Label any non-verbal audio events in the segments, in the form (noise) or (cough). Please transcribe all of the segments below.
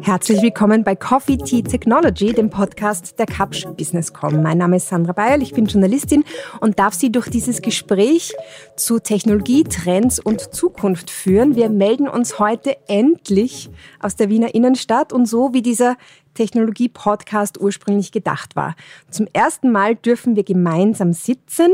Herzlich willkommen bei Coffee Tea Technology, dem Podcast der Kapsch Businesscom. Mein Name ist Sandra Bayerl, ich bin Journalistin und darf Sie durch dieses Gespräch zu Technologie, Trends und Zukunft führen. Wir melden uns heute endlich aus der Wiener Innenstadt und so wie dieser Technologie-Podcast ursprünglich gedacht war. Zum ersten Mal dürfen wir gemeinsam sitzen,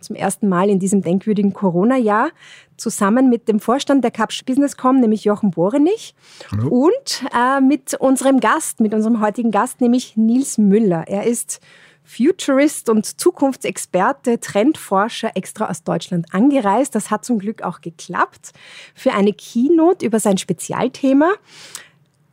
zum ersten Mal in diesem denkwürdigen Corona-Jahr, zusammen mit dem Vorstand der Kapsch Businesscom, nämlich Jochen Borenich, Hallo. und äh, mit unserem Gast, mit unserem heutigen Gast, nämlich Nils Müller. Er ist Futurist und Zukunftsexperte, Trendforscher extra aus Deutschland angereist. Das hat zum Glück auch geklappt für eine Keynote über sein Spezialthema.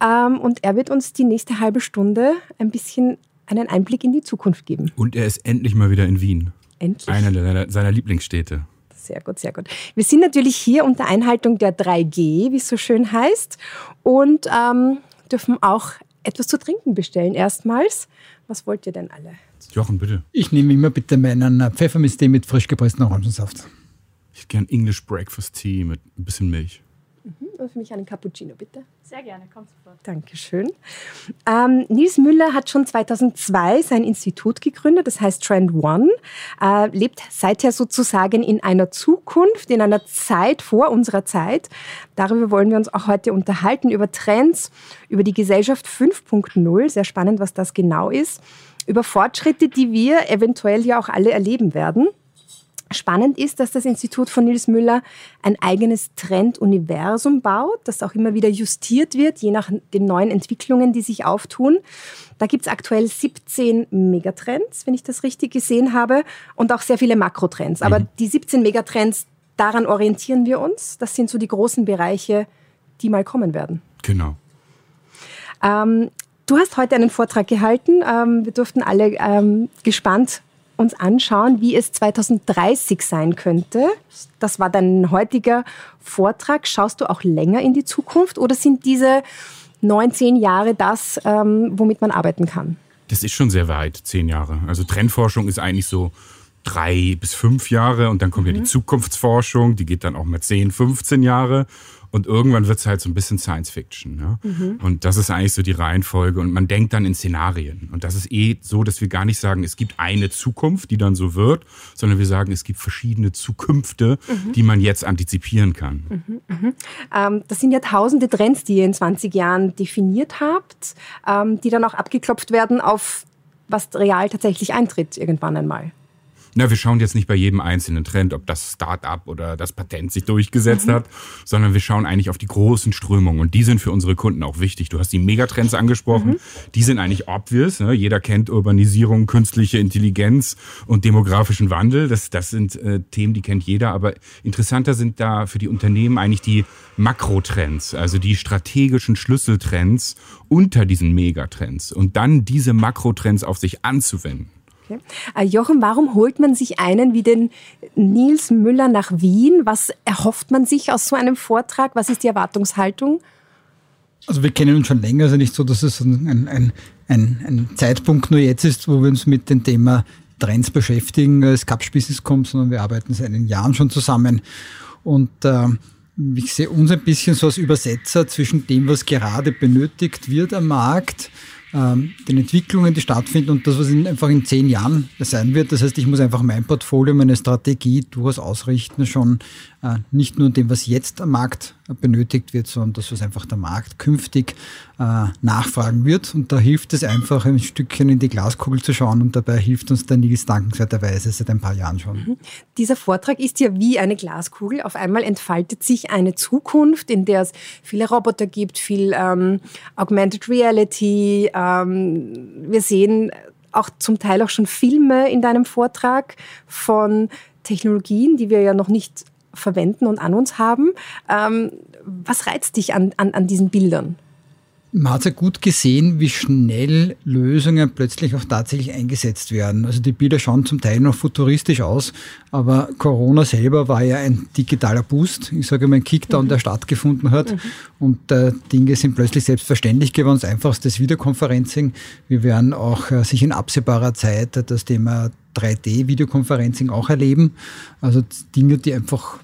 Ähm, und er wird uns die nächste halbe Stunde ein bisschen einen Einblick in die Zukunft geben. Und er ist endlich mal wieder in Wien. Endlich. Einer seiner, seiner Lieblingsstädte. Sehr gut, sehr gut. Wir sind natürlich hier unter Einhaltung der 3G, wie es so schön heißt, und ähm, dürfen auch etwas zu trinken bestellen erstmals. Was wollt ihr denn alle? Jochen, bitte. Ich nehme immer bitte meinen Pfefferminztee mit frisch gepresstem Orangensaft. Ich hätte gern English Breakfast Tea mit ein bisschen Milch. Und für mich einen Cappuccino, bitte. Sehr gerne, kommt sofort. Dankeschön. Ähm, Nils Müller hat schon 2002 sein Institut gegründet, das heißt Trend One, äh, lebt seither sozusagen in einer Zukunft, in einer Zeit vor unserer Zeit. Darüber wollen wir uns auch heute unterhalten, über Trends, über die Gesellschaft 5.0. Sehr spannend, was das genau ist. Über Fortschritte, die wir eventuell ja auch alle erleben werden. Spannend ist, dass das Institut von Nils Müller ein eigenes Trenduniversum baut, das auch immer wieder justiert wird, je nach den neuen Entwicklungen, die sich auftun. Da gibt es aktuell 17 Megatrends, wenn ich das richtig gesehen habe, und auch sehr viele Makrotrends. Aber mhm. die 17 Megatrends, daran orientieren wir uns. Das sind so die großen Bereiche, die mal kommen werden. Genau. Ähm, du hast heute einen Vortrag gehalten. Ähm, wir durften alle ähm, gespannt uns anschauen, wie es 2030 sein könnte. Das war dein heutiger Vortrag. Schaust du auch länger in die Zukunft oder sind diese neun, zehn Jahre das, ähm, womit man arbeiten kann? Das ist schon sehr weit, zehn Jahre. Also Trendforschung ist eigentlich so drei bis fünf Jahre und dann kommt mhm. ja die mhm. Zukunftsforschung, die geht dann auch mal zehn, 15 Jahre und irgendwann wird es halt so ein bisschen Science Fiction. Ne? Mhm. Und das ist eigentlich so die Reihenfolge. Und man denkt dann in Szenarien. Und das ist eh so, dass wir gar nicht sagen, es gibt eine Zukunft, die dann so wird, sondern wir sagen, es gibt verschiedene Zukünfte, mhm. die man jetzt antizipieren kann. Mhm. mhm. Ähm, das sind ja tausende Trends, die ihr in 20 Jahren definiert habt, ähm, die dann auch abgeklopft werden auf was real tatsächlich eintritt irgendwann einmal. Na, wir schauen jetzt nicht bei jedem einzelnen Trend, ob das Start-up oder das Patent sich durchgesetzt mhm. hat, sondern wir schauen eigentlich auf die großen Strömungen und die sind für unsere Kunden auch wichtig. Du hast die Megatrends angesprochen, mhm. die sind eigentlich obvious. Ne? Jeder kennt Urbanisierung, künstliche Intelligenz und demografischen Wandel. Das, das sind äh, Themen, die kennt jeder, aber interessanter sind da für die Unternehmen eigentlich die Makrotrends, also die strategischen Schlüsseltrends unter diesen Megatrends und dann diese Makrotrends auf sich anzuwenden. Okay. Äh, Jochen, warum holt man sich einen wie den Nils Müller nach Wien? Was erhofft man sich aus so einem Vortrag? Was ist die Erwartungshaltung? Also wir kennen uns schon länger, also nicht so, dass es ein, ein, ein, ein Zeitpunkt nur jetzt ist, wo wir uns mit dem Thema Trends beschäftigen als Cup Business kommt, sondern wir arbeiten seit einigen Jahren schon zusammen. Und äh, ich sehe uns ein bisschen so als Übersetzer zwischen dem, was gerade benötigt wird am Markt ähm, den Entwicklungen, die stattfinden und das, was in, einfach in zehn Jahren sein wird. Das heißt, ich muss einfach mein Portfolio, meine Strategie durchaus ausrichten, schon äh, nicht nur dem, was jetzt am Markt benötigt wird, sondern das, was einfach der Markt künftig äh, nachfragen wird. Und da hilft es einfach, ein Stückchen in die Glaskugel zu schauen und dabei hilft uns der Nils dankenswerterweise seit ein paar Jahren schon. Mhm. Dieser Vortrag ist ja wie eine Glaskugel. Auf einmal entfaltet sich eine Zukunft, in der es viele Roboter gibt, viel ähm, Augmented Reality. Ähm, wir sehen auch zum Teil auch schon Filme in deinem Vortrag von Technologien, die wir ja noch nicht verwenden und an uns haben. Ähm, was reizt dich an, an, an diesen Bildern? Man hat ja gut gesehen, wie schnell Lösungen plötzlich auch tatsächlich eingesetzt werden. Also die Bilder schauen zum Teil noch futuristisch aus, aber Corona selber war ja ein digitaler Boost. Ich sage mal ein Kickdown, mhm. der stattgefunden hat. Mhm. Und äh, Dinge sind plötzlich selbstverständlich geworden. Das einfachste ist Videoconferencing. Wir werden auch äh, sich in absehbarer Zeit das Thema 3D-Videoconferencing auch erleben. Also Dinge, die einfach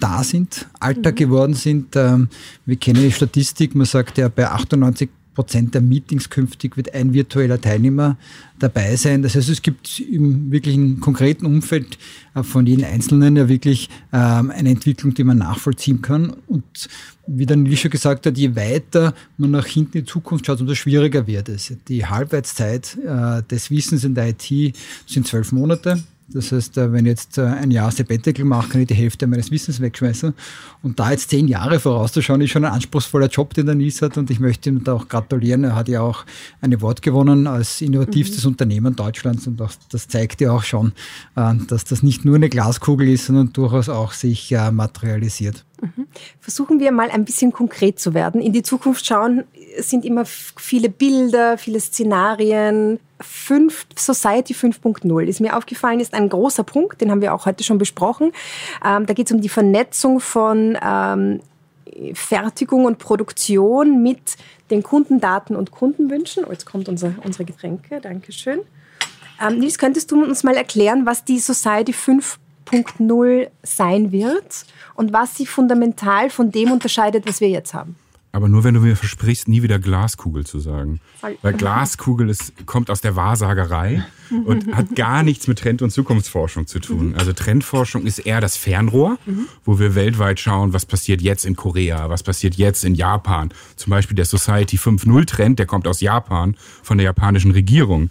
da sind, Alltag mhm. geworden sind. Ähm, wir kennen die Statistik, man sagt ja bei 98 Prozent der Meetings künftig wird ein virtueller Teilnehmer dabei sein. Das heißt, es gibt im wirklichen konkreten Umfeld äh, von jedem Einzelnen ja wirklich ähm, eine Entwicklung, die man nachvollziehen kann. Und wie der Nils schon gesagt hat, je weiter man nach hinten in die Zukunft schaut, umso schwieriger wird es. Die Halbwertszeit äh, des Wissens in der IT sind zwölf Monate. Das heißt, äh, wenn ich jetzt äh, ein Jahr Sabbatical mache, kann ich die Hälfte meines Wissens wegschmeißen. Und da jetzt zehn Jahre vorauszuschauen, ist schon ein anspruchsvoller Job, den der Nies hat. Und ich möchte ihm da auch gratulieren. Er hat ja auch ein Award gewonnen als innovativstes mhm. Unternehmen Deutschlands. Und das, das zeigt ja auch schon, äh, dass das nicht nur eine Glaskugel ist, sondern durchaus auch sich materialisiert. Versuchen wir mal ein bisschen konkret zu werden. In die Zukunft schauen sind immer viele Bilder, viele Szenarien. Fünf, Society 5.0 ist mir aufgefallen, ist ein großer Punkt, den haben wir auch heute schon besprochen. Ähm, da geht es um die Vernetzung von ähm, Fertigung und Produktion mit den Kundendaten und Kundenwünschen. Oh, jetzt kommt unser, unsere Getränke, Dankeschön. Ähm, Nils, könntest du uns mal erklären, was die Society 5.0 sein wird und was sie fundamental von dem unterscheidet, was wir jetzt haben? Aber nur wenn du mir versprichst, nie wieder Glaskugel zu sagen. Weil Glaskugel ist, kommt aus der Wahrsagerei und (laughs) hat gar nichts mit Trend- und Zukunftsforschung zu tun. Also Trendforschung ist eher das Fernrohr, wo wir weltweit schauen, was passiert jetzt in Korea, was passiert jetzt in Japan. Zum Beispiel der Society 5.0 Trend, der kommt aus Japan, von der japanischen Regierung.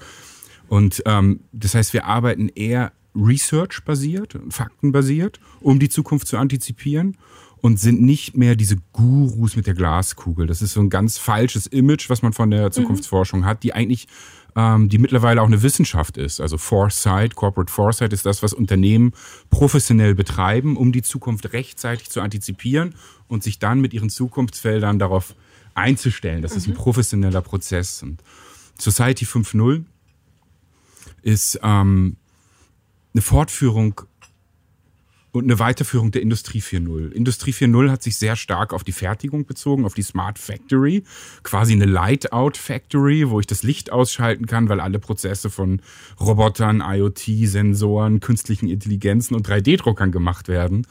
Und ähm, das heißt, wir arbeiten eher research-basiert, faktenbasiert, um die Zukunft zu antizipieren und sind nicht mehr diese Gurus mit der Glaskugel. Das ist so ein ganz falsches Image, was man von der Zukunftsforschung mhm. hat, die eigentlich ähm, die mittlerweile auch eine Wissenschaft ist. Also Foresight, Corporate Foresight ist das, was Unternehmen professionell betreiben, um die Zukunft rechtzeitig zu antizipieren und sich dann mit ihren Zukunftsfeldern darauf einzustellen. Das mhm. ist ein mhm. professioneller Prozess. Und Society 5.0 ist ähm, eine Fortführung und eine Weiterführung der Industrie 4.0. Industrie 4.0 hat sich sehr stark auf die Fertigung bezogen, auf die Smart Factory, quasi eine Light-Out Factory, wo ich das Licht ausschalten kann, weil alle Prozesse von Robotern, IoT, Sensoren, künstlichen Intelligenzen und 3D-Druckern gemacht werden.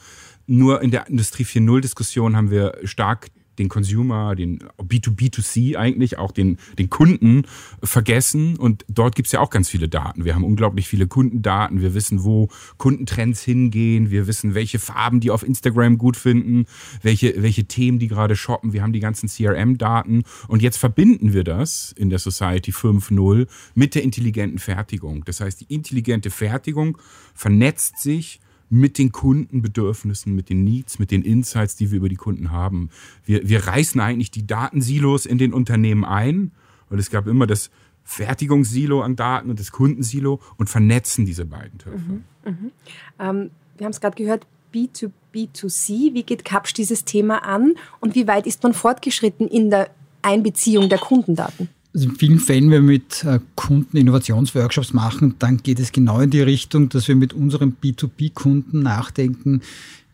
Nur in der Industrie 4.0 Diskussion haben wir stark den Consumer, den B2B2C eigentlich, auch den, den Kunden vergessen. Und dort gibt es ja auch ganz viele Daten. Wir haben unglaublich viele Kundendaten. Wir wissen, wo Kundentrends hingehen. Wir wissen, welche Farben die auf Instagram gut finden, welche, welche Themen die gerade shoppen. Wir haben die ganzen CRM-Daten. Und jetzt verbinden wir das in der Society 5.0 mit der intelligenten Fertigung. Das heißt, die intelligente Fertigung vernetzt sich mit den Kundenbedürfnissen, mit den Needs, mit den Insights, die wir über die Kunden haben. Wir, wir reißen eigentlich die Datensilos in den Unternehmen ein, weil es gab immer das Fertigungssilo an Daten und das Kundensilo und vernetzen diese beiden Töpfe. Mhm, mhm. Ähm, wir haben es gerade gehört, B2B2C. Wie geht Kapsch dieses Thema an und wie weit ist man fortgeschritten in der Einbeziehung der Kundendaten? Also in vielen Fällen, wenn wir mit äh, Kunden Innovationsworkshops machen, dann geht es genau in die Richtung, dass wir mit unseren B2B-Kunden nachdenken,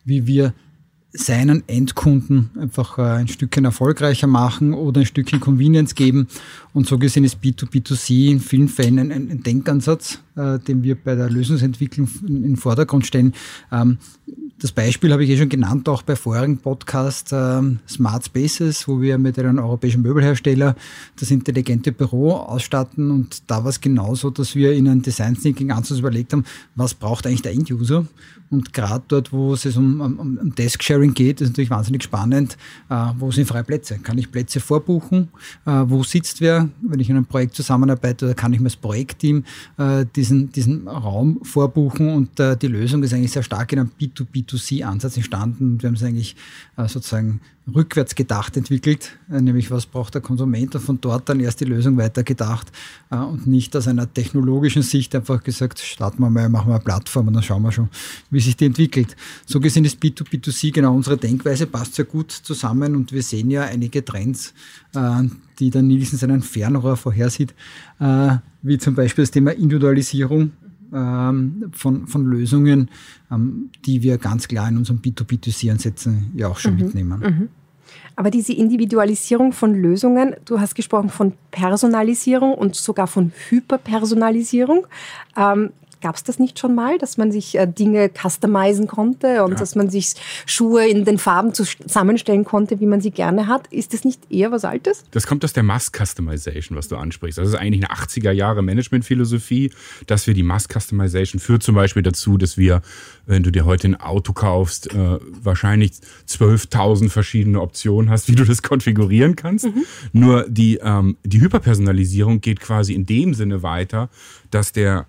wie wir seinen Endkunden einfach äh, ein Stückchen erfolgreicher machen oder ein Stückchen Convenience geben. Und so gesehen ist B2B2C in vielen Fällen ein, ein Denkansatz, äh, den wir bei der Lösungsentwicklung in den Vordergrund stellen. Ähm, das Beispiel habe ich eh schon genannt, auch bei vorigen Podcast ähm, Smart Spaces, wo wir mit einem europäischen Möbelhersteller das intelligente Büro ausstatten. Und da war es genauso, dass wir in einem Design Thinking Ansatz überlegt haben, was braucht eigentlich der End-User? Und gerade dort, wo es um, um, um Desk-Sharing geht, ist natürlich wahnsinnig spannend. Äh, wo sind freie Plätze? Kann ich Plätze vorbuchen? Äh, wo sitzt wer? Wenn ich in einem Projekt zusammenarbeite, oder kann ich mir als Projektteam äh, diesen, diesen Raum vorbuchen? Und äh, die Lösung ist eigentlich sehr stark in einem B2B2C-Ansatz entstanden. Wir haben es eigentlich äh, sozusagen rückwärts gedacht entwickelt, äh, nämlich was braucht der Konsument und von dort dann erst die Lösung weitergedacht äh, und nicht aus einer technologischen Sicht einfach gesagt, starten wir mal, machen wir eine Plattform und dann schauen wir schon, wie sich die entwickelt. So gesehen ist B2B2C genau unsere Denkweise, passt sehr gut zusammen und wir sehen ja einige Trends, äh, die der Nielsen seinen Fernrohr vorhersieht, wie zum Beispiel das Thema Individualisierung ähm, von, von Lösungen, ähm, die wir ganz klar in unserem B2B2C-Ansätzen ja auch schon mhm. mitnehmen. Mhm. Aber diese Individualisierung von Lösungen, du hast gesprochen von Personalisierung und sogar von Hyperpersonalisierung. Ähm, Gab es das nicht schon mal, dass man sich äh, Dinge customizen konnte und ja. dass man sich Schuhe in den Farben zusammenstellen konnte, wie man sie gerne hat? Ist das nicht eher was Altes? Das kommt aus der Mass-Customization, was du ansprichst. Das ist eigentlich eine 80er Jahre Management-Philosophie, dass wir die Mass-Customization führt zum Beispiel dazu, dass wir, wenn du dir heute ein Auto kaufst, äh, wahrscheinlich 12.000 verschiedene Optionen hast, wie du das konfigurieren kannst. Mhm. Nur die, ähm, die Hyperpersonalisierung geht quasi in dem Sinne weiter, dass der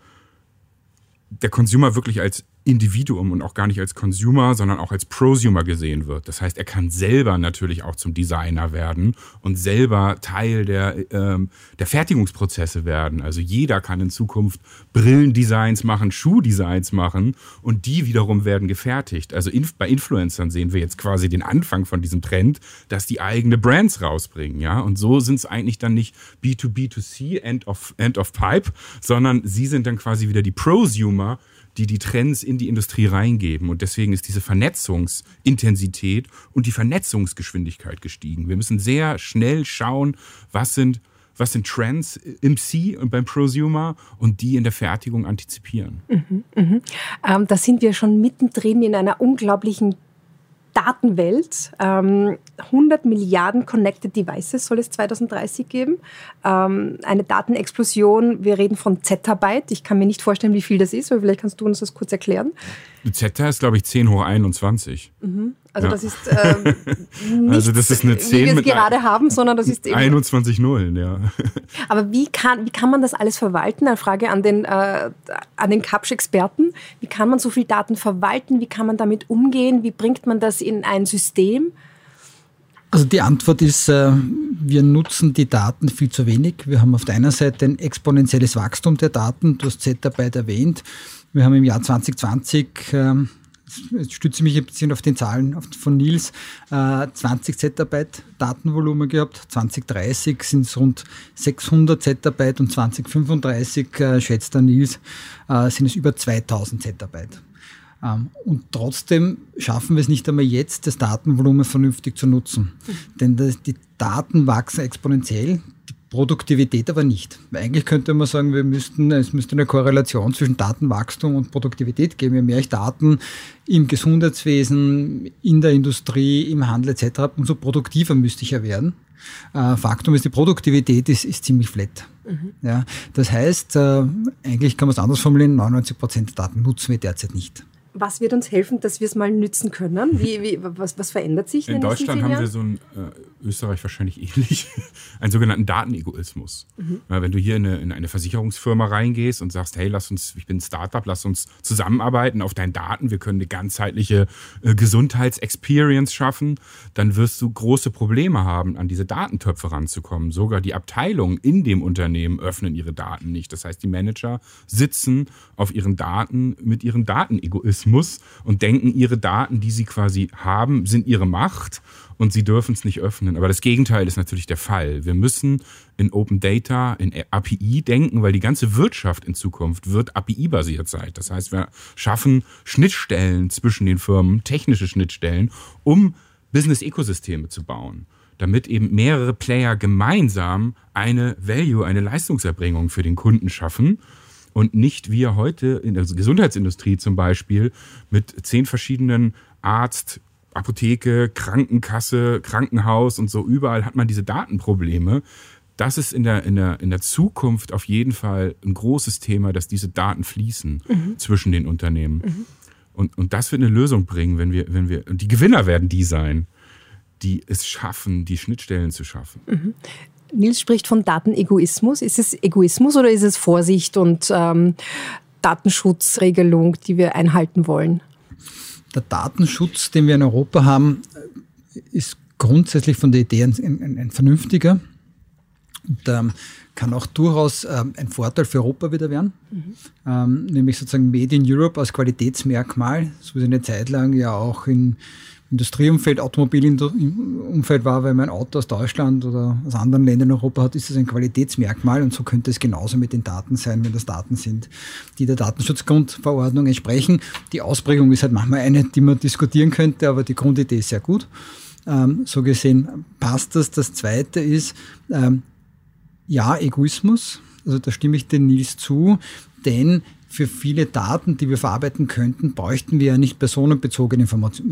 der Consumer wirklich als Individuum und auch gar nicht als Consumer, sondern auch als Prosumer gesehen wird. Das heißt, er kann selber natürlich auch zum Designer werden und selber Teil der, ähm, der Fertigungsprozesse werden. Also jeder kann in Zukunft Brillendesigns machen, Schuhdesigns machen und die wiederum werden gefertigt. Also in, bei Influencern sehen wir jetzt quasi den Anfang von diesem Trend, dass die eigene Brands rausbringen. Ja? Und so sind es eigentlich dann nicht B2B2C, End of, End of Pipe, sondern sie sind dann quasi wieder die Prosumer, die die Trends in die Industrie reingeben. Und deswegen ist diese Vernetzungsintensität und die Vernetzungsgeschwindigkeit gestiegen. Wir müssen sehr schnell schauen, was sind, was sind Trends im C und beim Prosumer und die in der Fertigung antizipieren. Mhm, mh. ähm, da sind wir schon mittendrin in einer unglaublichen Datenwelt. Ähm, 100 Milliarden Connected Devices soll es 2030 geben. Ähm, eine Datenexplosion. Wir reden von Zettabyte. Ich kann mir nicht vorstellen, wie viel das ist, aber vielleicht kannst du uns das kurz erklären. Zeta ist, glaube ich, 10 hoch 21. Mhm. Also ja. das ist ähm, nicht, (laughs) also das ist eine 10 wie wir es gerade haben, sondern das ist eben 21 Nullen, ja. (laughs) Aber wie kann, wie kann man das alles verwalten? Eine Frage an den, äh, an den Kapsch-Experten. Wie kann man so viel Daten verwalten? Wie kann man damit umgehen? Wie bringt man das in ein System? Also die Antwort ist, äh, wir nutzen die Daten viel zu wenig. Wir haben auf der einen Seite ein exponentielles Wachstum der Daten. Du hast Zettabyte erwähnt. Wir haben im Jahr 2020 jetzt stütze ich mich ein bisschen auf den Zahlen von Nils, 20 äh, Zettabyte Datenvolumen gehabt. 2030 sind es rund 600 Zettabyte und 2035, äh, schätzt der Nils, äh, sind es über 2000 Zettabyte. Ähm, und trotzdem schaffen wir es nicht einmal jetzt, das Datenvolumen vernünftig zu nutzen. Mhm. Denn die Daten wachsen exponentiell. Produktivität aber nicht. Eigentlich könnte man sagen, wir müssten, es müsste eine Korrelation zwischen Datenwachstum und Produktivität geben. Je mehr ich Daten im Gesundheitswesen, in der Industrie, im Handel etc. habe, umso produktiver müsste ich ja werden. Äh, Faktum ist, die Produktivität ist, ist ziemlich flat. Mhm. Ja, das heißt, äh, eigentlich kann man es anders formulieren, 99 Prozent der Daten nutzen wir derzeit nicht was wird uns helfen, dass wir es mal nützen können? Wie, wie, was, was verändert sich? In, in Deutschland haben wir so ein, äh, Österreich wahrscheinlich (laughs) ähnlich, einen sogenannten Datenegoismus. Mhm. Ja, wenn du hier in eine, in eine, Versicherungsfirma reingehst und sagst, hey, lass uns, ich bin ein Startup, lass uns zusammenarbeiten auf deinen Daten, wir können eine ganzheitliche äh, Gesundheitsexperience schaffen, dann wirst du große Probleme haben, an diese Datentöpfe ranzukommen. Sogar die Abteilungen in dem Unternehmen öffnen ihre Daten nicht. Das heißt, die Manager sitzen auf ihren Daten mit ihren Datenegoismus Algorithmus und denken, ihre Daten, die sie quasi haben, sind ihre Macht und sie dürfen es nicht öffnen. Aber das Gegenteil ist natürlich der Fall. Wir müssen in Open Data, in API denken, weil die ganze Wirtschaft in Zukunft wird API-basiert sein. Das heißt, wir schaffen Schnittstellen zwischen den Firmen, technische Schnittstellen, um Business-Ökosysteme zu bauen damit eben mehrere Player gemeinsam eine Value, eine Leistungserbringung für den Kunden schaffen und nicht wir heute in der Gesundheitsindustrie zum Beispiel mit zehn verschiedenen Arzt, Apotheke, Krankenkasse, Krankenhaus und so überall hat man diese Datenprobleme. Das ist in der, in der, in der Zukunft auf jeden Fall ein großes Thema, dass diese Daten fließen mhm. zwischen den Unternehmen. Mhm. Und, und das wird eine Lösung bringen, wenn wir, wenn wir, und die Gewinner werden die sein, die es schaffen, die Schnittstellen zu schaffen. Mhm. Nils spricht von Datenegoismus. Ist es Egoismus oder ist es Vorsicht und ähm, Datenschutzregelung, die wir einhalten wollen? Der Datenschutz, den wir in Europa haben, ist grundsätzlich von der Idee ein, ein, ein vernünftiger und ähm, kann auch durchaus ähm, ein Vorteil für Europa wieder werden, mhm. ähm, nämlich sozusagen Made in Europe als Qualitätsmerkmal, so wie es eine Zeit lang ja auch in Industrieumfeld, Automobilumfeld war, weil man ein Auto aus Deutschland oder aus anderen Ländern in Europa hat, ist das ein Qualitätsmerkmal und so könnte es genauso mit den Daten sein, wenn das Daten sind, die der Datenschutzgrundverordnung entsprechen. Die Ausprägung ist halt manchmal eine, die man diskutieren könnte, aber die Grundidee ist sehr gut. Ähm, so gesehen passt das. Das Zweite ist, ähm, ja, Egoismus, also da stimme ich den Nils zu, denn für viele Daten, die wir verarbeiten könnten, bräuchten wir ja nicht personenbezogene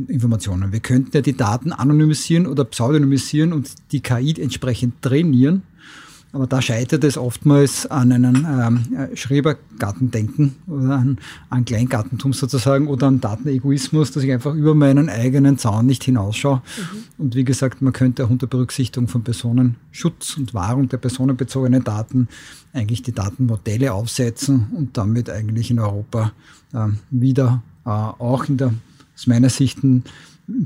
Informationen. Wir könnten ja die Daten anonymisieren oder pseudonymisieren und die KI entsprechend trainieren aber da scheitert es oftmals an einem ähm, Schrebergartendenken oder an, an Kleingartentum sozusagen oder an Datenegoismus, dass ich einfach über meinen eigenen Zaun nicht hinausschaue. Mhm. Und wie gesagt, man könnte auch unter Berücksichtigung von Personenschutz und Wahrung der personenbezogenen Daten eigentlich die Datenmodelle aufsetzen und damit eigentlich in Europa äh, wieder äh, auch in der aus meiner Sicht ein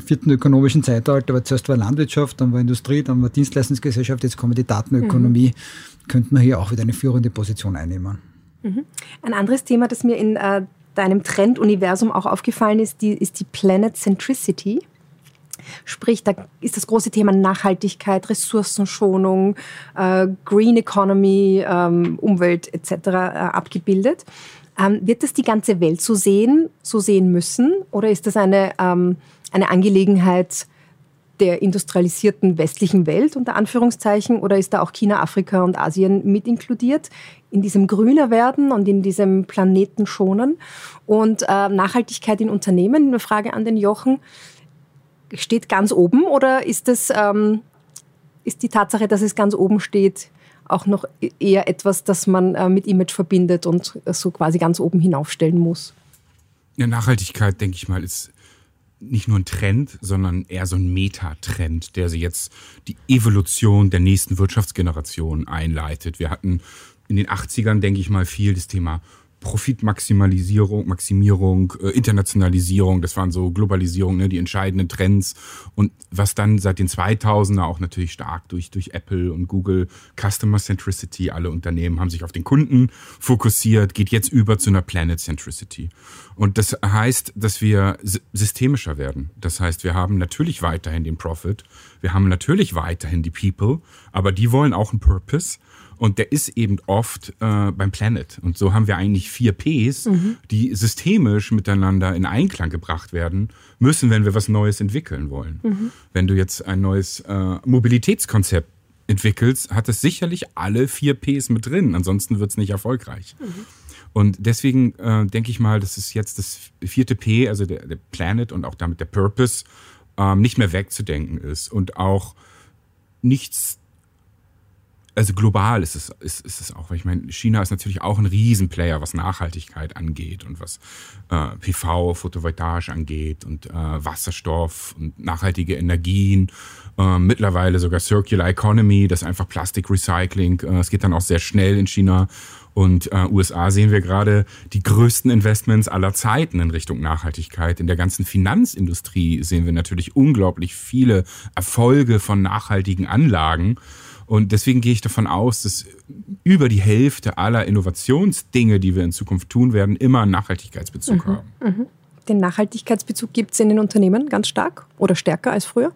vierten ökonomischen Zeitalter, aber zuerst war Landwirtschaft, dann war Industrie, dann war Dienstleistungsgesellschaft, jetzt kommen die Datenökonomie, mhm. könnte man hier auch wieder eine führende Position einnehmen. Mhm. Ein anderes Thema, das mir in äh, deinem Trenduniversum auch aufgefallen ist, die, ist die Planet Centricity. Sprich, da ist das große Thema Nachhaltigkeit, Ressourcenschonung, äh, Green Economy, ähm, Umwelt etc. Äh, abgebildet. Ähm, wird das die ganze Welt so sehen, so sehen müssen? Oder ist das eine ähm, eine Angelegenheit der industrialisierten westlichen Welt unter Anführungszeichen oder ist da auch China, Afrika und Asien mit inkludiert in diesem grüner werden und in diesem Planeten schonen und äh, Nachhaltigkeit in Unternehmen? Eine Frage an den Jochen steht ganz oben oder ist das ähm, ist die Tatsache, dass es ganz oben steht, auch noch e-, eher etwas, das man äh, mit Image verbindet und so quasi ganz oben hinaufstellen muss? Ja, Nachhaltigkeit, denke ich mal, ist nicht nur ein Trend, sondern eher so ein Metatrend, der sie jetzt die Evolution der nächsten Wirtschaftsgeneration einleitet. Wir hatten in den 80ern, denke ich mal, viel das Thema Profitmaximalisierung, Maximierung, äh, Internationalisierung, das waren so Globalisierung, ne, die entscheidenden Trends. Und was dann seit den 2000er auch natürlich stark durch, durch Apple und Google, Customer Centricity, alle Unternehmen haben sich auf den Kunden fokussiert, geht jetzt über zu einer Planet Centricity. Und das heißt, dass wir systemischer werden. Das heißt, wir haben natürlich weiterhin den Profit, wir haben natürlich weiterhin die People, aber die wollen auch einen Purpose. Und der ist eben oft äh, beim Planet. Und so haben wir eigentlich vier Ps, mhm. die systemisch miteinander in Einklang gebracht werden müssen, wenn wir was Neues entwickeln wollen. Mhm. Wenn du jetzt ein neues äh, Mobilitätskonzept entwickelst, hat es sicherlich alle vier Ps mit drin. Ansonsten wird es nicht erfolgreich. Mhm. Und deswegen äh, denke ich mal, dass es jetzt das vierte P, also der, der Planet und auch damit der Purpose, ähm, nicht mehr wegzudenken ist und auch nichts also global ist es, ist, ist es auch, weil ich meine, China ist natürlich auch ein Riesenplayer, was Nachhaltigkeit angeht und was äh, PV, Photovoltaisch angeht und äh, Wasserstoff und nachhaltige Energien, äh, mittlerweile sogar Circular Economy, das einfach Plastikrecycling, äh, es geht dann auch sehr schnell in China und äh, USA sehen wir gerade die größten Investments aller Zeiten in Richtung Nachhaltigkeit. In der ganzen Finanzindustrie sehen wir natürlich unglaublich viele Erfolge von nachhaltigen Anlagen. Und deswegen gehe ich davon aus, dass über die Hälfte aller Innovationsdinge, die wir in Zukunft tun werden, immer einen Nachhaltigkeitsbezug mhm. haben. Mhm. Den Nachhaltigkeitsbezug gibt es in den Unternehmen ganz stark oder stärker als früher?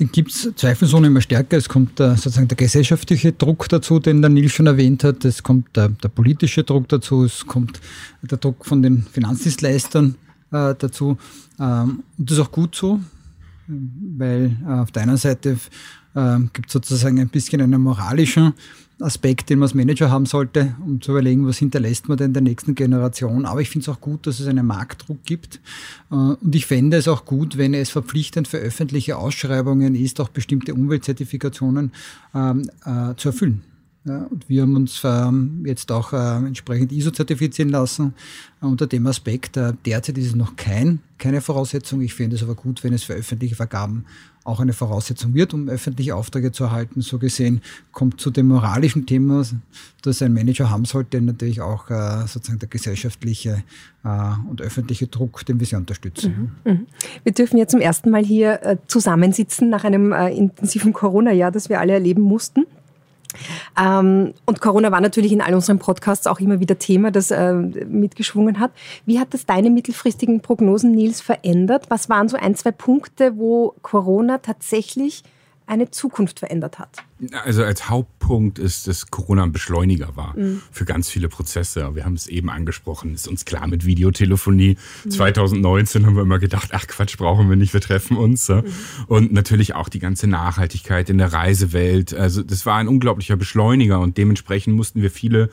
Den gibt es zweifelsohne immer stärker. Es kommt äh, sozusagen der gesellschaftliche Druck dazu, den der Nils schon erwähnt hat. Es kommt der, der politische Druck dazu. Es kommt der Druck von den Finanzdienstleistern äh, dazu. Ähm, und das ist auch gut so, weil äh, auf der einen Seite äh, gibt sozusagen ein bisschen einen moralischen Aspekt, den man als Manager haben sollte, um zu überlegen, was hinterlässt man denn der nächsten Generation. Aber ich finde es auch gut, dass es einen Marktdruck gibt. Äh, und ich fände es auch gut, wenn es verpflichtend für öffentliche Ausschreibungen ist, auch bestimmte Umweltzertifikationen ähm, äh, zu erfüllen. Ja, und wir haben uns ähm, jetzt auch äh, entsprechend ISO zertifizieren lassen äh, unter dem Aspekt. Äh, derzeit ist es noch kein, keine Voraussetzung. Ich finde es aber gut, wenn es für öffentliche Vergaben auch eine Voraussetzung wird, um öffentliche Aufträge zu erhalten. So gesehen kommt zu dem moralischen Thema, das ein Manager haben sollte, natürlich auch äh, sozusagen der gesellschaftliche äh, und öffentliche Druck, den wir sie unterstützen. Mhm. Mhm. Wir dürfen ja zum ersten Mal hier äh, zusammensitzen nach einem intensiven Corona-Jahr, das wir alle erleben mussten. Ähm, und Corona war natürlich in all unseren Podcasts auch immer wieder Thema, das äh, mitgeschwungen hat. Wie hat das deine mittelfristigen Prognosen, Nils, verändert? Was waren so ein, zwei Punkte, wo Corona tatsächlich eine Zukunft verändert hat? Also als Hauptpunkt ist, dass Corona ein Beschleuniger war mhm. für ganz viele Prozesse. Wir haben es eben angesprochen, ist uns klar mit Videotelefonie. Mhm. 2019 haben wir immer gedacht, ach Quatsch, brauchen wir nicht, wir treffen uns. Mhm. Und natürlich auch die ganze Nachhaltigkeit in der Reisewelt. Also das war ein unglaublicher Beschleuniger und dementsprechend mussten wir viele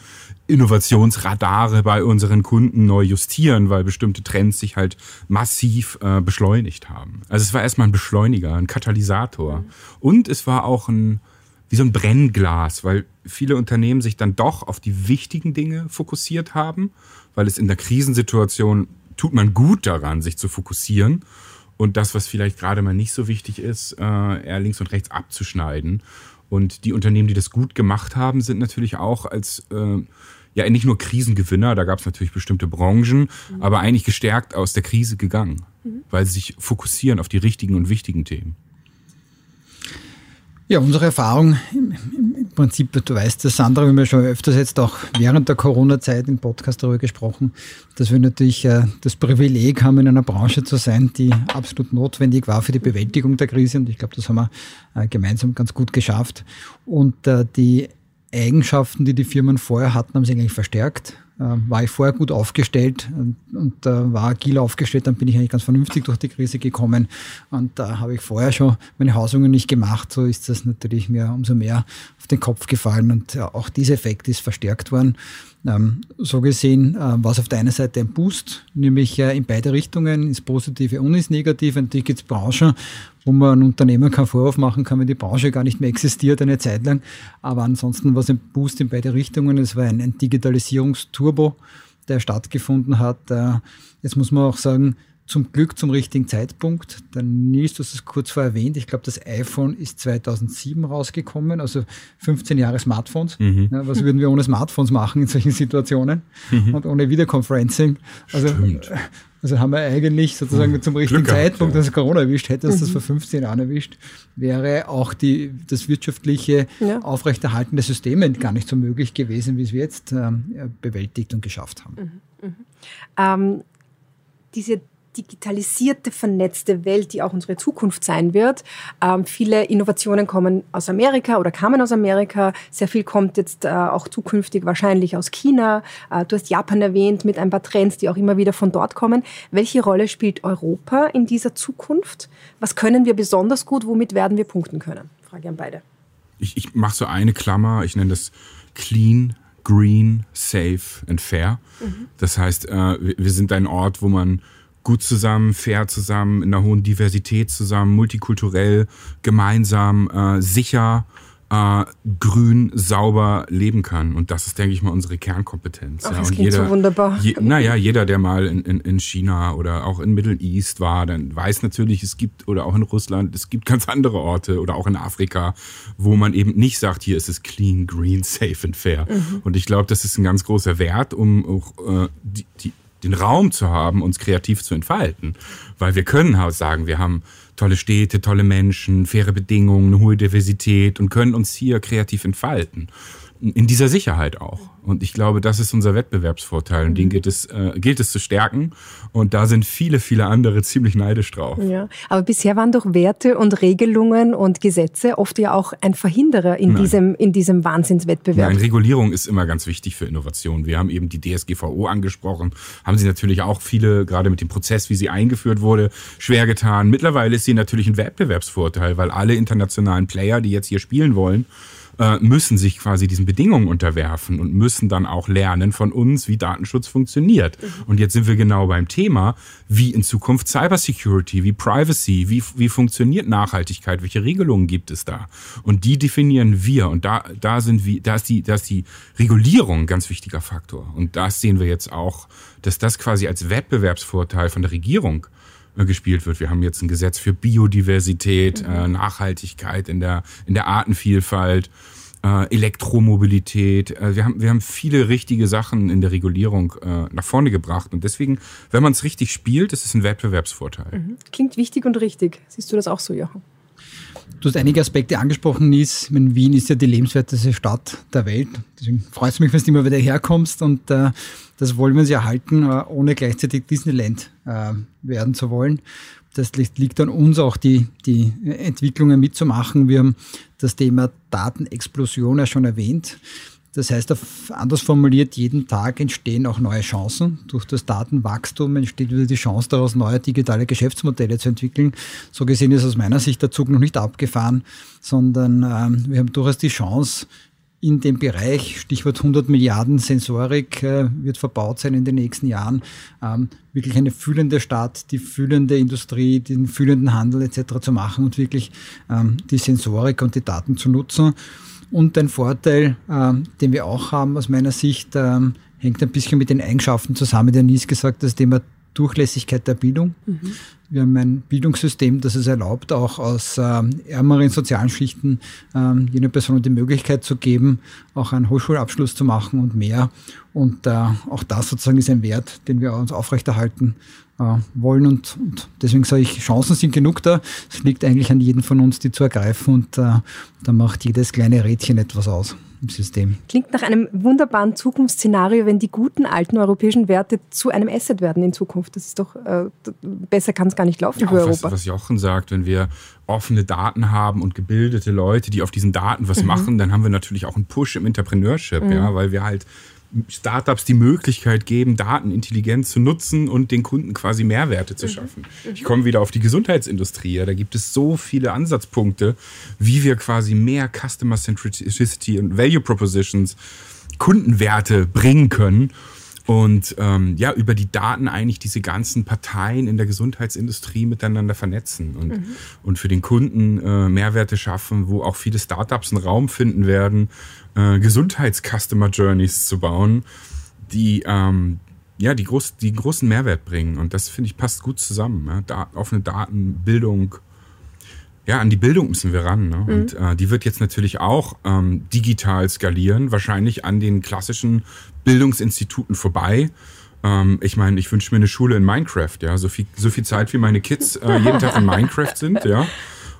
Innovationsradare bei unseren Kunden neu justieren, weil bestimmte Trends sich halt massiv äh, beschleunigt haben. Also es war erstmal ein Beschleuniger, ein Katalysator. Mhm. Und es war auch ein wie so ein Brennglas, weil viele Unternehmen sich dann doch auf die wichtigen Dinge fokussiert haben, weil es in der Krisensituation tut man gut daran, sich zu fokussieren und das, was vielleicht gerade mal nicht so wichtig ist, äh, eher links und rechts abzuschneiden. Und die Unternehmen, die das gut gemacht haben, sind natürlich auch als äh, ja nicht nur Krisengewinner, da gab es natürlich bestimmte Branchen, mhm. aber eigentlich gestärkt aus der Krise gegangen, mhm. weil sie sich fokussieren auf die richtigen und wichtigen Themen. Ja, unsere Erfahrung im, Prinzip, du weißt das, Sandra, wir haben ja schon öfters jetzt auch während der Corona-Zeit im Podcast darüber gesprochen, dass wir natürlich äh, das Privileg haben, in einer Branche zu sein, die absolut notwendig war für die Bewältigung der Krise. Und ich glaube, das haben wir äh, gemeinsam ganz gut geschafft. Und äh, die Eigenschaften, die die Firmen vorher hatten, haben sich eigentlich verstärkt. Äh, war ich vorher gut aufgestellt und, und äh, war agil aufgestellt, dann bin ich eigentlich ganz vernünftig durch die Krise gekommen. Und da habe ich vorher schon meine Hausungen nicht gemacht. So ist das natürlich mir umso mehr auf den Kopf gefallen. Und ja, auch dieser Effekt ist verstärkt worden. Ähm, so gesehen äh, war es auf der einen Seite ein Boost, nämlich äh, in beide Richtungen, ins Positive und ins Negative. Natürlich gibt es Branchen, wo man einem Unternehmer keinen Vorwurf machen kann, wenn die Branche gar nicht mehr existiert eine Zeit lang. Aber ansonsten war es ein Boost in beide Richtungen. Es war ein, ein Digitalisierungsturbo, der stattgefunden hat. Äh, jetzt muss man auch sagen, zum Glück zum richtigen Zeitpunkt. Der Nils, du hast es kurz vor erwähnt, ich glaube, das iPhone ist 2007 rausgekommen, also 15 Jahre Smartphones. Mhm. Ja, was würden wir ohne Smartphones machen in solchen Situationen mhm. und ohne Videoconferencing? Also, Stimmt. also haben wir eigentlich sozusagen mhm. zum richtigen Glück Zeitpunkt, dass Corona erwischt, hätte es das mhm. vor 15 Jahren erwischt, wäre auch die, das wirtschaftliche ja. Aufrechterhalten der Systeme gar nicht so möglich gewesen, wie es wir jetzt ähm, bewältigt und geschafft haben. Mhm. mhm. Ähm, diese digitalisierte, vernetzte Welt, die auch unsere Zukunft sein wird. Ähm, viele Innovationen kommen aus Amerika oder kamen aus Amerika. Sehr viel kommt jetzt äh, auch zukünftig wahrscheinlich aus China. Äh, du hast Japan erwähnt mit ein paar Trends, die auch immer wieder von dort kommen. Welche Rolle spielt Europa in dieser Zukunft? Was können wir besonders gut? Womit werden wir punkten können? Frage an beide. Ich, ich mache so eine Klammer. Ich nenne das Clean, Green, Safe and Fair. Mhm. Das heißt, äh, wir sind ein Ort, wo man gut zusammen, fair zusammen, in einer hohen Diversität zusammen, multikulturell, gemeinsam, äh, sicher, äh, grün, sauber leben kann. Und das ist, denke ich mal, unsere Kernkompetenz. Ach, das ja. Und jeder, so wunderbar. Je, naja, jeder, der mal in, in, in China oder auch in Middle East war, dann weiß natürlich, es gibt, oder auch in Russland, es gibt ganz andere Orte oder auch in Afrika, wo man eben nicht sagt, hier ist es clean, green, (laughs) safe and fair. Mhm. Und ich glaube, das ist ein ganz großer Wert, um auch äh, die, die den Raum zu haben, uns kreativ zu entfalten. Weil wir können halt sagen, wir haben tolle Städte, tolle Menschen, faire Bedingungen, hohe Diversität und können uns hier kreativ entfalten in dieser Sicherheit auch. Und ich glaube, das ist unser Wettbewerbsvorteil und den gilt es, äh, gilt es zu stärken. Und da sind viele, viele andere ziemlich neidisch drauf. Ja, aber bisher waren doch Werte und Regelungen und Gesetze oft ja auch ein Verhinderer in, diesem, in diesem Wahnsinnswettbewerb. Nein, Regulierung ist immer ganz wichtig für Innovation. Wir haben eben die DSGVO angesprochen, haben sie natürlich auch viele, gerade mit dem Prozess, wie sie eingeführt wurde, schwer getan. Mittlerweile ist sie natürlich ein Wettbewerbsvorteil, weil alle internationalen Player, die jetzt hier spielen wollen, äh, müssen sich quasi diesen Bedingungen unterwerfen und müssen dann auch lernen von uns, wie Datenschutz funktioniert. Mhm. Und jetzt sind wir genau beim Thema, wie in Zukunft Cybersecurity, wie Privacy, wie, wie funktioniert Nachhaltigkeit, welche Regelungen gibt es da? Und die definieren wir. Und da, da sind wir, da ist die, da ist die Regulierung ein ganz wichtiger Faktor. Und das sehen wir jetzt auch, dass das quasi als Wettbewerbsvorteil von der Regierung gespielt wird. Wir haben jetzt ein Gesetz für Biodiversität, mhm. äh, Nachhaltigkeit in der, in der Artenvielfalt, äh, Elektromobilität. Äh, wir, haben, wir haben viele richtige Sachen in der Regulierung äh, nach vorne gebracht. Und deswegen, wenn man es richtig spielt, ist es ein Wettbewerbsvorteil. Mhm. Klingt wichtig und richtig. Siehst du das auch so, Jochen? Du hast einige Aspekte angesprochen, Nies. Wien ist ja die lebenswerteste Stadt der Welt. Deswegen freut es mich, wenn du immer wieder herkommst. Und äh, das wollen wir uns erhalten, äh, ohne gleichzeitig Disneyland äh, werden zu wollen. das liegt an uns auch, die, die Entwicklungen mitzumachen. Wir haben das Thema Datenexplosion ja schon erwähnt. Das heißt, anders formuliert, jeden Tag entstehen auch neue Chancen. Durch das Datenwachstum entsteht wieder die Chance daraus, neue digitale Geschäftsmodelle zu entwickeln. So gesehen ist aus meiner Sicht der Zug noch nicht abgefahren, sondern ähm, wir haben durchaus die Chance, in dem Bereich, Stichwort 100 Milliarden Sensorik äh, wird verbaut sein in den nächsten Jahren, ähm, wirklich eine fühlende Stadt, die fühlende Industrie, den fühlenden Handel etc. zu machen und wirklich ähm, die Sensorik und die Daten zu nutzen. Und ein Vorteil, ähm, den wir auch haben aus meiner Sicht, ähm, hängt ein bisschen mit den Eigenschaften zusammen. Der Nies gesagt, das Thema Durchlässigkeit der Bildung. Mhm. Wir haben ein Bildungssystem, das es erlaubt, auch aus ähm, ärmeren sozialen Schichten ähm, jene Personen die Möglichkeit zu geben, auch einen Hochschulabschluss zu machen und mehr. Und äh, auch das sozusagen ist ein Wert, den wir uns aufrechterhalten wollen. Und, und, deswegen sage ich, Chancen sind genug da. Es liegt eigentlich an jedem von uns, die zu ergreifen. Und äh, da macht jedes kleine Rädchen etwas aus im System. Klingt nach einem wunderbaren Zukunftsszenario, wenn die guten alten europäischen Werte zu einem Asset werden in Zukunft. Das ist doch äh, besser kann es gar nicht laufen ja, für Europa. Was, was Jochen sagt, wenn wir offene Daten haben und gebildete Leute, die auf diesen Daten was mhm. machen, dann haben wir natürlich auch einen Push im Entrepreneurship, mhm. ja, weil wir halt Startups die Möglichkeit geben, Daten intelligent zu nutzen und den Kunden quasi Mehrwerte zu mhm. schaffen. Mhm. Ich komme wieder auf die Gesundheitsindustrie. Da gibt es so viele Ansatzpunkte, wie wir quasi mehr Customer Centricity und Value Propositions, Kundenwerte bringen können und ähm, ja, über die Daten eigentlich diese ganzen Parteien in der Gesundheitsindustrie miteinander vernetzen und, mhm. und für den Kunden äh, Mehrwerte schaffen, wo auch viele Startups einen Raum finden werden, äh, Gesundheits-Customer Journeys zu bauen, die ähm, ja, die, groß, die großen Mehrwert bringen. Und das, finde ich, passt gut zusammen. Ja? Da, offene Daten, Bildung, ja, an die Bildung müssen wir ran. Ne? Mhm. Und äh, die wird jetzt natürlich auch ähm, digital skalieren, wahrscheinlich an den klassischen Bildungsinstituten vorbei. Ähm, ich meine, ich wünsche mir eine Schule in Minecraft, ja. So viel, so viel Zeit, wie meine Kids äh, jeden Tag in Minecraft sind, ja.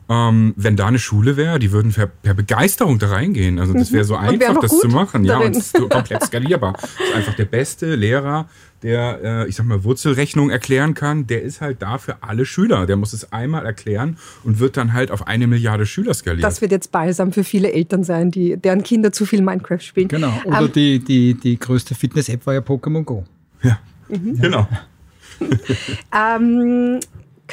Ähm, wenn da eine Schule wäre, die würden per, per, Begeisterung da reingehen. Also das wäre so einfach, das zu machen. Ja, und ist komplett skalierbar. Das ist einfach der beste Lehrer, der, äh, ich sag mal, Wurzelrechnung erklären kann. Der ist halt da für alle Schüler. Der muss es einmal erklären und wird dann halt auf eine Milliarde Schüler skalieren. Das wird jetzt balsam für viele Eltern sein, die, deren Kinder zu viel Minecraft spielen. Genau. Oder ähm, die, die, die größte Fitness-App war ja Pokémon Go. Ja, mhm. genau. (laughs) ähm,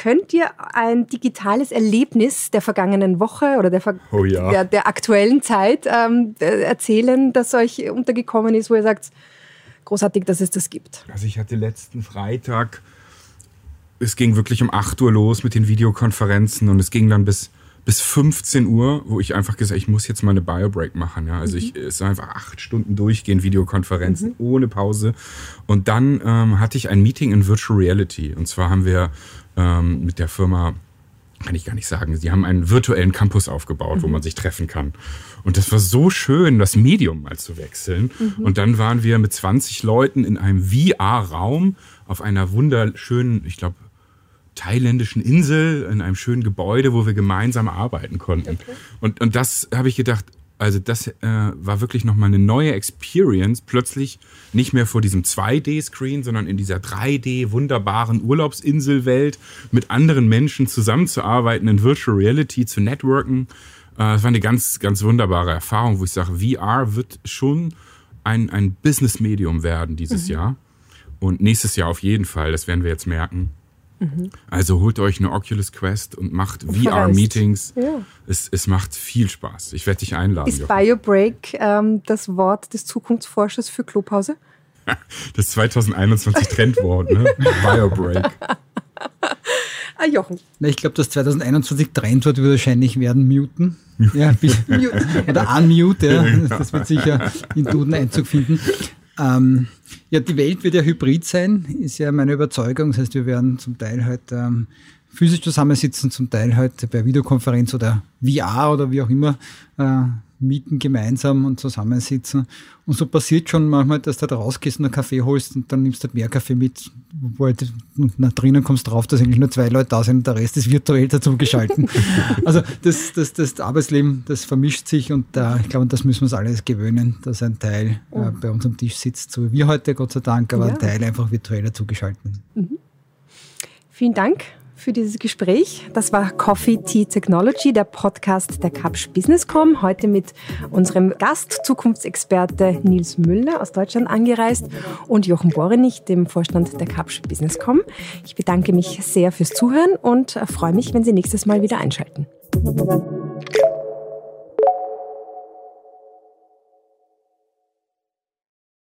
Könnt ihr ein digitales Erlebnis der vergangenen Woche oder der, oh ja. der, der, aktuellen Zeit ähm, erzählen, das euch untergekommen ist, wo ihr sagt, großartig, dass es das gibt? Also ich hatte letzten Freitag, es ging wirklich um 8 Uhr los mit den Videokonferenzen und es ging dann bis, bis 15 Uhr, wo ich einfach gesagt ich muss jetzt mal eine Biobreak machen. Ja? Also mhm. ich, es war einfach acht Stunden durchgehend Videokonferenzen mhm. ohne Pause. Und dann ähm, hatte ich ein Meeting in Virtual Reality. Und zwar haben wir ähm, mit der Firma, kann ich gar nicht sagen, sie haben einen virtuellen Campus aufgebaut, mhm. wo man sich treffen kann. Und das war so schön, das Medium mal zu wechseln. Mhm. Und dann waren wir mit 20 Leuten in einem VR-Raum auf einer wunderschönen, ich glaube, thailändischen Insel in einem schönen Gebäude, wo wir gemeinsam arbeiten konnten. Okay. Und, und das habe ich gedacht, also das äh, war wirklich nochmal eine neue Experience, plötzlich nicht mehr vor diesem 2D-Screen, sondern in dieser 3D wunderbaren Urlaubsinselwelt mit anderen Menschen zusammenzuarbeiten, in Virtual Reality zu networken. Äh, das war eine ganz, ganz wunderbare Erfahrung, wo ich sage, VR wird schon ein, ein Business-Medium werden dieses mhm. Jahr. Und nächstes Jahr auf jeden Fall, das werden wir jetzt merken. Mhm. Also holt euch eine Oculus Quest und macht VR-Meetings. Ja. Es, es macht viel Spaß. Ich werde dich einladen. Ist BioBreak ähm, das Wort des Zukunftsforschers für Klopause? (laughs) Das 2021 Trendwort, ne? (laughs) BioBreak. Ah, Jochen. ich glaube, das 2021 Trendwort wird wahrscheinlich werden muten. Ja, (laughs) mute. Oder unmute, ja. Das wird sicher in Duden Einzug finden. Ähm, ja, die Welt wird ja hybrid sein, ist ja meine Überzeugung. Das heißt, wir werden zum Teil halt ähm, physisch zusammensitzen, zum Teil halt per Videokonferenz oder VR oder wie auch immer äh, mieten gemeinsam und zusammensitzen. Und so passiert schon manchmal, dass du da rausgehst und einen Kaffee holst und dann nimmst du halt mehr Kaffee mit, wo halt, und nach drinnen kommst drauf, dass eigentlich nur zwei Leute da sind und der Rest ist virtuell dazu geschalten. (laughs) also das, das, das Arbeitsleben, das vermischt sich und äh, ich glaube, das müssen wir uns alles gewöhnen, dass ein Teil äh, oh. bei uns am Tisch sitzt, so wie wir heute, Gott sei Dank, aber ja. ein Teil einfach virtuell dazu geschalten. Mhm. Vielen Dank für dieses Gespräch. Das war Coffee Tea Technology, der Podcast der Kapsch Businesscom. Heute mit unserem Gast, Zukunftsexperte Nils Müller aus Deutschland angereist und Jochen Borenich, dem Vorstand der Kapsch Businesscom. Ich bedanke mich sehr fürs Zuhören und freue mich, wenn Sie nächstes Mal wieder einschalten.